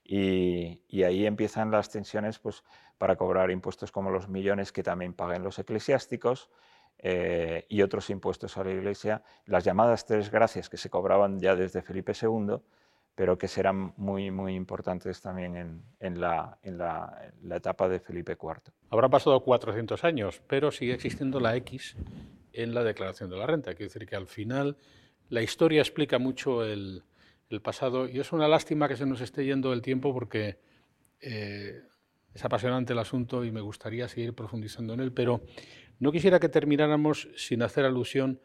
Y, ahí empiezan las tensiones pues, para cobrar impuestos como los millones que también paguen los eclesiásticos eh, y otros impuestos a la Iglesia, las llamadas tres gracias que se cobraban ya desde Felipe II, pero que serán muy, muy importantes también en, la, en la, etapa de Felipe IV. Habrá pasado 400 años, pero sigue existiendo la X en la declaración de la renta. Quiere decir que al final la historia explica mucho el, pasado y es una lástima que se nos esté yendo el tiempo porque eh, es apasionante el asunto y me gustaría seguir profundizando en él, pero no quisiera que termináramos sin hacer alusión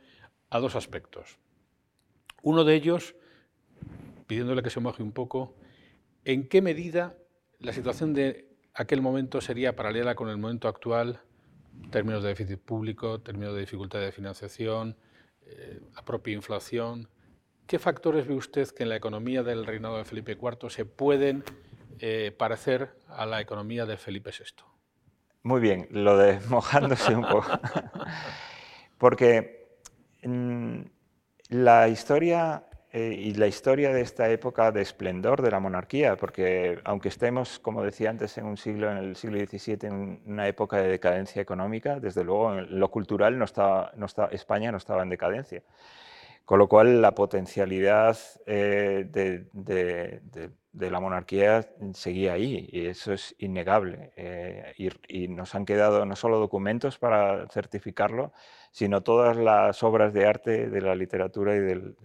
a dos aspectos. Uno de ellos, pidiéndole que se moje un poco, ¿en qué medida la situación de aquel momento sería paralela con el momento actual términos de déficit público, términos de dificultad de financiación, eh, propia inflación. ¿Qué factores ve usted que en la economía del reinado de Felipe IV se pueden eh, parecer a la economía de Felipe VI? Muy bien, lo de mojándose un poco. Porque mm, la historia eh, y la historia de esta época de esplendor de la monarquía, porque aunque estemos, como decía antes, en un siglo, en el siglo XVII, en una época de decadencia económica, desde luego en lo cultural no estaba, no España no estaba en decadencia. Con lo cual la potencialidad eh, de, la monarquía seguía ahí y eso es innegable. Eh, y, nos han quedado no solo documentos para certificarlo, sino todas las obras de arte de la literatura y del,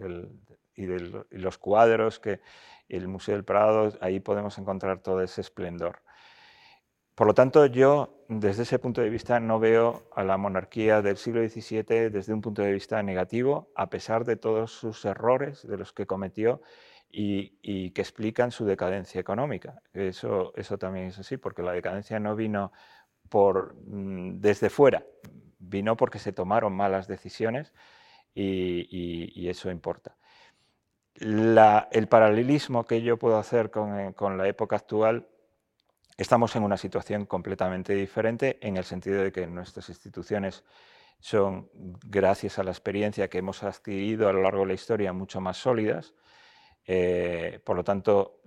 y, de los cuadros que el Museo del Prado, ahí podemos encontrar todo ese esplendor. Por lo tanto, yo desde ese punto de vista no veo a la monarquía del siglo XVII desde un punto de vista negativo, a pesar de todos sus errores de los que cometió y, que explican su decadencia económica. Eso, eso también es así, porque la decadencia no vino por, mm, desde fuera, vino porque se tomaron malas decisiones y eso importa el paralelismo que yo puedo hacer eh, con, la época actual, estamos en una situación completamente diferente en el sentido de que nuestras instituciones son, gracias a la experiencia que hemos adquirido a lo largo de la historia, mucho más sólidas. Eh, por lo tanto,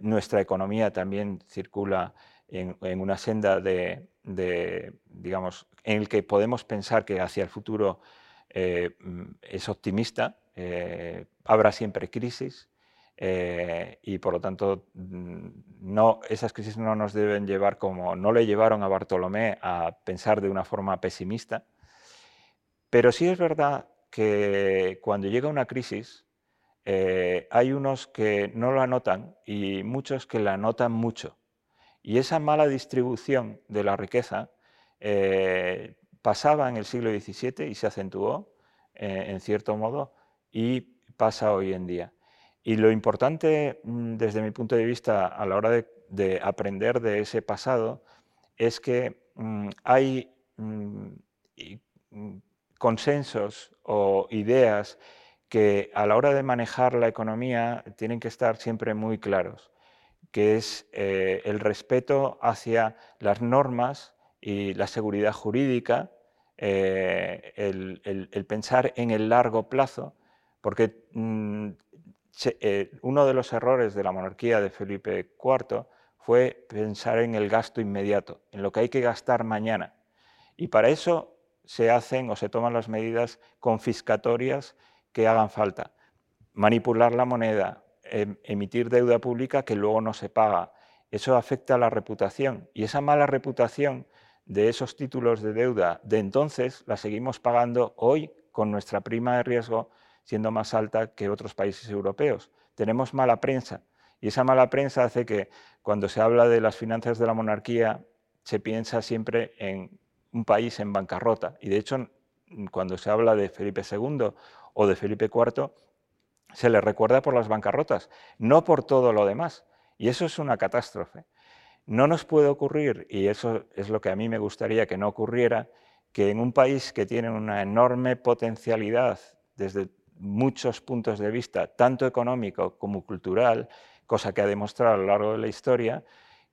nuestra economía también circula en, una senda de, digamos, en el que podemos pensar que hacia el futuro eh, es optimista, eh, habrá siempre crisis eh, y por lo tanto mm, no, esas crisis no nos deben llevar como no le llevaron a Bartolomé a pensar de una forma pesimista, pero sí es verdad que cuando llega una crisis eh, hay unos que no la notan y muchos que la notan mucho. Y esa mala distribución de la riqueza pasaba en el siglo XVII y se acentuó, en cierto modo, y pasa hoy en día. Y lo importante, mm, desde mi punto de vista, a la hora de, aprender de ese pasado, es que mm, hay mm, consensos o ideas que a la hora de manejar la economía tienen que estar siempre muy claros, que es eh, el respeto hacia las normas y la seguridad jurídica, eh, el, pensar en el largo plazo, porque mm, eh, uno de los errores de la monarquía de Felipe IV fue pensar en el gasto inmediato, en lo que hay que gastar mañana. Y para eso se hacen o se toman las medidas confiscatorias que hagan falta. Manipular la moneda, em, emitir deuda pública que luego no se paga. Eso afecta a la reputación y esa mala reputación de esos títulos de deuda de entonces la seguimos pagando hoy con nuestra prima de riesgo siendo más alta que otros países europeos. Tenemos mala prensa y esa mala prensa hace que cuando se habla de las finanzas de la monarquía se piensa siempre en un país en bancarrota y de hecho cuando se habla de Felipe II o de Felipe IV, se le recuerda por las bancarrotas, no por todo lo demás. Y eso es una catástrofe. No nos puede ocurrir, y eso es lo que a mí me gustaría que no ocurriera, que en un país que tiene una enorme potencialidad desde muchos puntos de vista, tanto económico como cultural, cosa que ha demostrado a lo largo de la historia,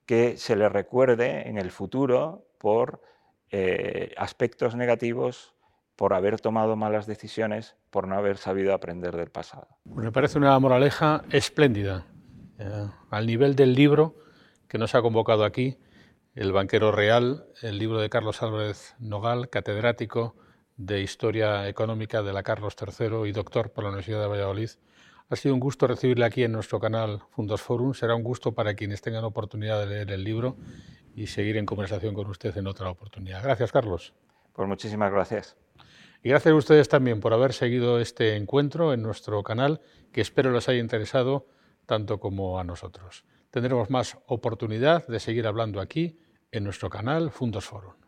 que se le recuerde en el futuro por eh, aspectos negativos por haber tomado malas decisiones, por no haber sabido aprender del pasado. Me parece una moraleja espléndida, eh, al nivel del libro que nos ha convocado aquí, El banquero real, el libro de Carlos Álvarez Nogal, catedrático de Historia Económica de la Carlos III y doctor por la Universidad de Valladolid. Ha sido un gusto recibirle aquí en nuestro canal Fundos Forum. Será un gusto para quienes tengan oportunidad de leer el libro y seguir en conversación con usted en otra oportunidad. Gracias, Carlos. Pues muchísimas gracias. Y gracias a ustedes también por haber seguido este encuentro en nuestro canal, que espero les haya interesado tanto como a nosotros. Tendremos más oportunidad de seguir hablando aquí en nuestro canal Fundos Forum.